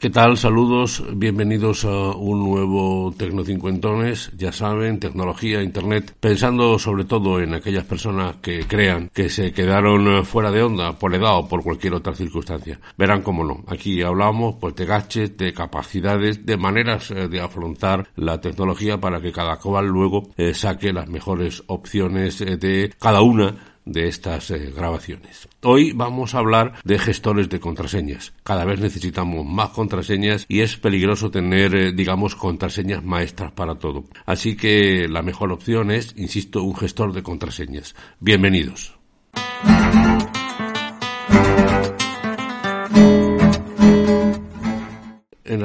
¿Qué tal? Saludos, bienvenidos a un nuevo Tecnocincuentones. Ya saben, tecnología, Internet, pensando sobre todo en aquellas personas que crean que se quedaron fuera de onda por edad o por cualquier otra circunstancia. Verán cómo no. Aquí hablamos pues de gadgets, de capacidades, de maneras eh, de afrontar la tecnología para que cada cual luego eh, saque las mejores opciones eh, de cada una de estas eh, grabaciones. Hoy vamos a hablar de gestores de contraseñas. Cada vez necesitamos más contraseñas y es peligroso tener, eh, digamos, contraseñas maestras para todo. Así que la mejor opción es, insisto, un gestor de contraseñas. Bienvenidos.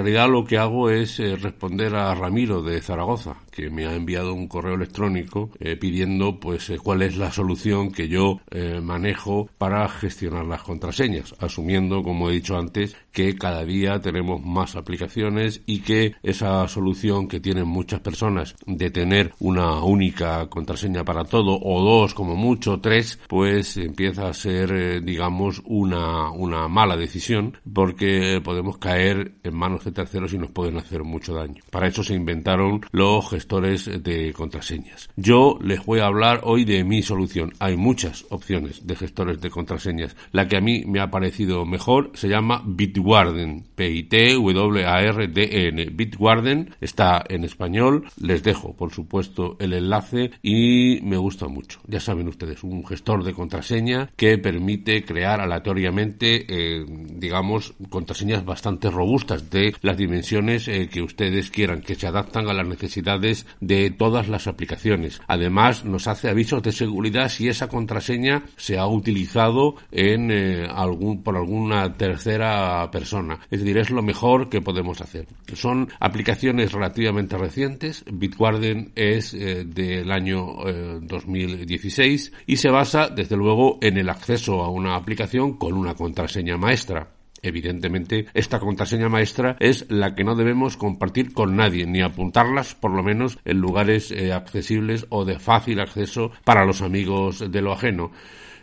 Realidad lo que hago es eh, responder a Ramiro de Zaragoza, que me ha enviado un correo electrónico eh, pidiendo pues eh, cuál es la solución que yo eh, manejo para gestionar las contraseñas, asumiendo, como he dicho antes, que cada día tenemos más aplicaciones y que esa solución que tienen muchas personas de tener una única contraseña para todo o dos como mucho, tres, pues empieza a ser, digamos, una, una mala decisión porque podemos caer en manos de terceros y nos pueden hacer mucho daño. Para eso se inventaron los gestores de contraseñas. Yo les voy a hablar hoy de mi solución. Hay muchas opciones de gestores de contraseñas. La que a mí me ha parecido mejor se llama Bitwarden. P-I-T-W-A-R-D-N. Bitwarden está en español. Les dejo, por supuesto, el enlace y me gusta mucho. Ya saben ustedes, un gestor de contraseña que permite crear aleatoriamente, eh, digamos, contraseñas bastante robustas de las dimensiones eh, que ustedes quieran, que se adaptan a las necesidades de todas las aplicaciones. Además, nos hace avisos de seguridad si esa contraseña se ha utilizado en eh, algún por alguna tercera persona. Es decir, es lo mejor que podemos hacer. Son aplicaciones relativamente recientes. Bitwarden es eh, del año 2016 eh, y se basa, desde luego, en el acceso a una aplicación con una contraseña maestra. Evidentemente, esta contraseña maestra es la que no debemos compartir con nadie, ni apuntarlas, por lo menos, en lugares eh, accesibles o de fácil acceso para los amigos de lo ajeno.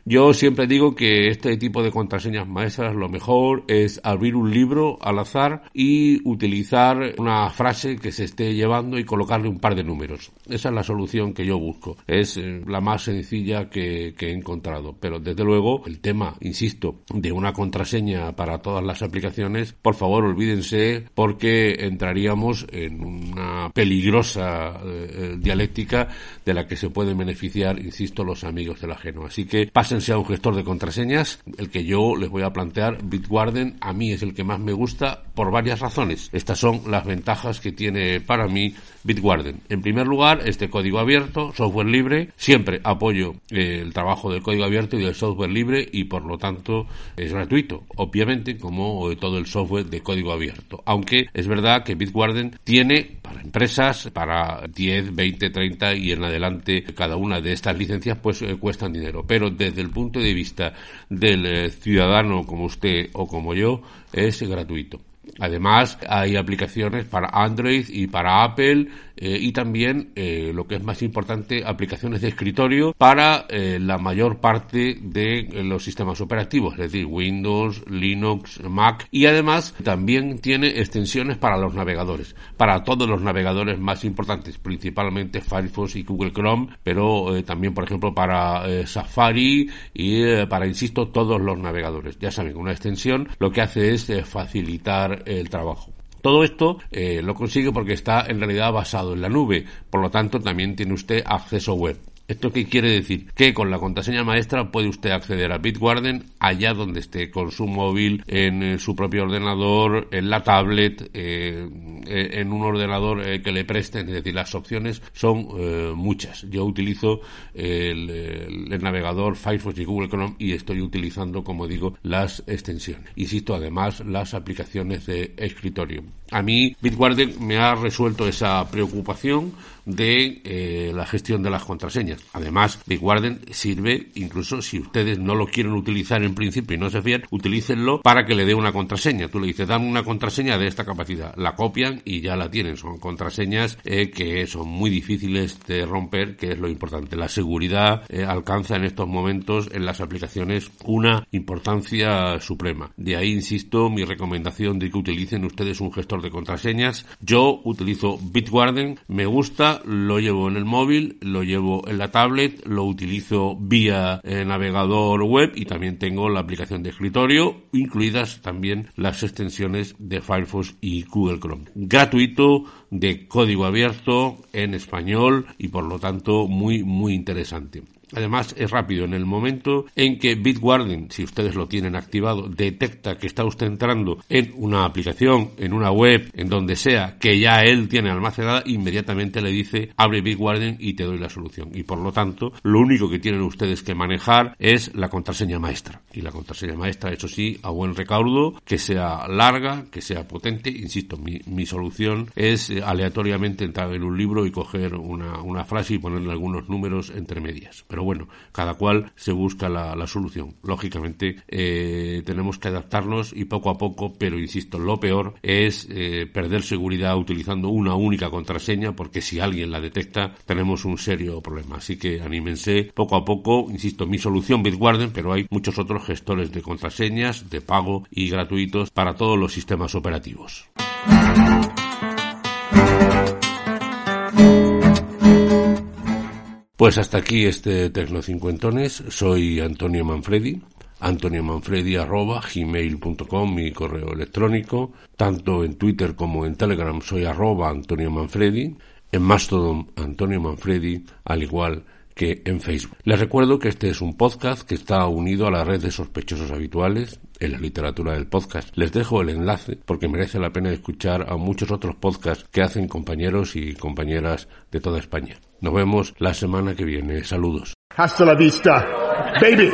Yo siempre digo que este tipo de contraseñas maestras lo mejor es abrir un libro al azar y utilizar una frase que se esté llevando y colocarle un par de números. Esa es la solución que yo busco. Es eh, la más sencilla que, he encontrado. Pero desde luego el tema, insisto, de una contraseña para todas las aplicaciones, por favor olvídense porque entraríamos en una peligrosa eh, eh, dialéctica de la que se pueden beneficiar, insisto, los amigos del ajeno. Así que sea un gestor de contraseñas, el que yo les voy a plantear, Bitwarden, a mí es el que más me gusta por varias razones. Estas son las ventajas que tiene para mí Bitwarden. En primer lugar, este código abierto, software libre, siempre apoyo eh, el trabajo del código abierto y del software libre y por lo tanto es gratuito, obviamente como todo el software de código abierto. Aunque es verdad que Bitwarden tiene para empresas, para 10, 20, 30 y en adelante cada una de estas licencias pues eh, cuestan dinero, pero desde el punto de vista del eh, ciudadano como usted o como yo, es gratuito. Además, hay aplicaciones para Android y para Apple eh, y también, eh, lo que es más importante, aplicaciones de escritorio para eh, la mayor parte de los sistemas operativos, es decir, Windows, Linux, Mac y además también tiene extensiones para los navegadores, para todos los navegadores más importantes, principalmente Firefox y Google Chrome, pero también, por ejemplo, para Safari y para, insisto, todos los navegadores. Ya saben, una extensión lo que hace es facilitar el trabajo. Todo esto eh, lo consigue porque está en realidad basado en la nube, por lo tanto también tiene usted acceso web. ¿Esto qué quiere decir? Que con la contraseña maestra puede usted acceder a Bitwarden allá donde esté, con su móvil, en eh, su propio ordenador, en la tablet, eh, en un ordenador que le presten. Es decir, las opciones son muchas. Yo utilizo el, el, navegador Firefox y Google Chrome y estoy utilizando, como digo, las extensiones. Insisto, además, las aplicaciones de escritorio. A mí, Bitwarden me ha resuelto esa preocupación de eh, la gestión de las contraseñas. Además, Bitwarden sirve incluso si ustedes no lo quieren utilizar en principio y no se fían, utilícenlo para que le dé una contraseña. Tú le dices, dame una contraseña de esta capacidad. La copian y ya la tienen. Son contraseñas eh, que son muy difíciles de romper, que es lo importante. La seguridad eh, alcanza en estos momentos en las aplicaciones una importancia suprema. De ahí, insisto, mi recomendación de que utilicen ustedes un gestor de contraseñas. Yo utilizo Bitwarden, me gusta, lo llevo en el móvil, lo llevo en la tablet, lo utilizo vía eh, navegador web y también tengo la aplicación de escritorio, incluidas también las extensiones de Firefox y Google Chrome. Gratuito, de código abierto, en español y por lo tanto muy, muy interesante. Además, es rápido. En el momento en que Bitwarden, si ustedes lo tienen activado, detecta que está usted entrando en una aplicación, en una web, en donde sea, que ya él tiene almacenada, inmediatamente le dice abre Bitwarden y te doy la solución. Y por lo tanto, lo único que tienen ustedes que manejar es la contraseña maestra. Y la contraseña maestra, eso sí, a buen recaudo, que sea larga, que sea potente. Insisto, mi, mi solución es eh, aleatoriamente entrar en un libro y coger una, frase y ponerle algunos números entre medias. Bueno, cada cual se busca la, solución. Lógicamente eh, tenemos que adaptarnos y poco a poco, pero insisto, lo peor es eh, perder seguridad utilizando una única contraseña porque si alguien la detecta tenemos un serio problema. Así que anímense poco a poco, insisto, mi solución Bitwarden, pero hay muchos otros gestores de contraseñas, de pago y gratuitos para todos los sistemas operativos. Pues hasta aquí este Tecnocincuentones. Soy Antonio Manfredi. Antonio Manfredi arroba gmail.com, mi correo electrónico. Tanto en Twitter como en Telegram soy arroba Antonio Manfredi. En Mastodon Antonio Manfredi, al igual que en Facebook. Les recuerdo que este es un podcast que está unido a la red de sospechosos habituales en la literatura del podcast. Les dejo el enlace porque merece la pena escuchar a muchos otros podcasts que hacen compañeros y compañeras de toda España. Nos vemos la semana que viene. Saludos. Hasta la vista, baby.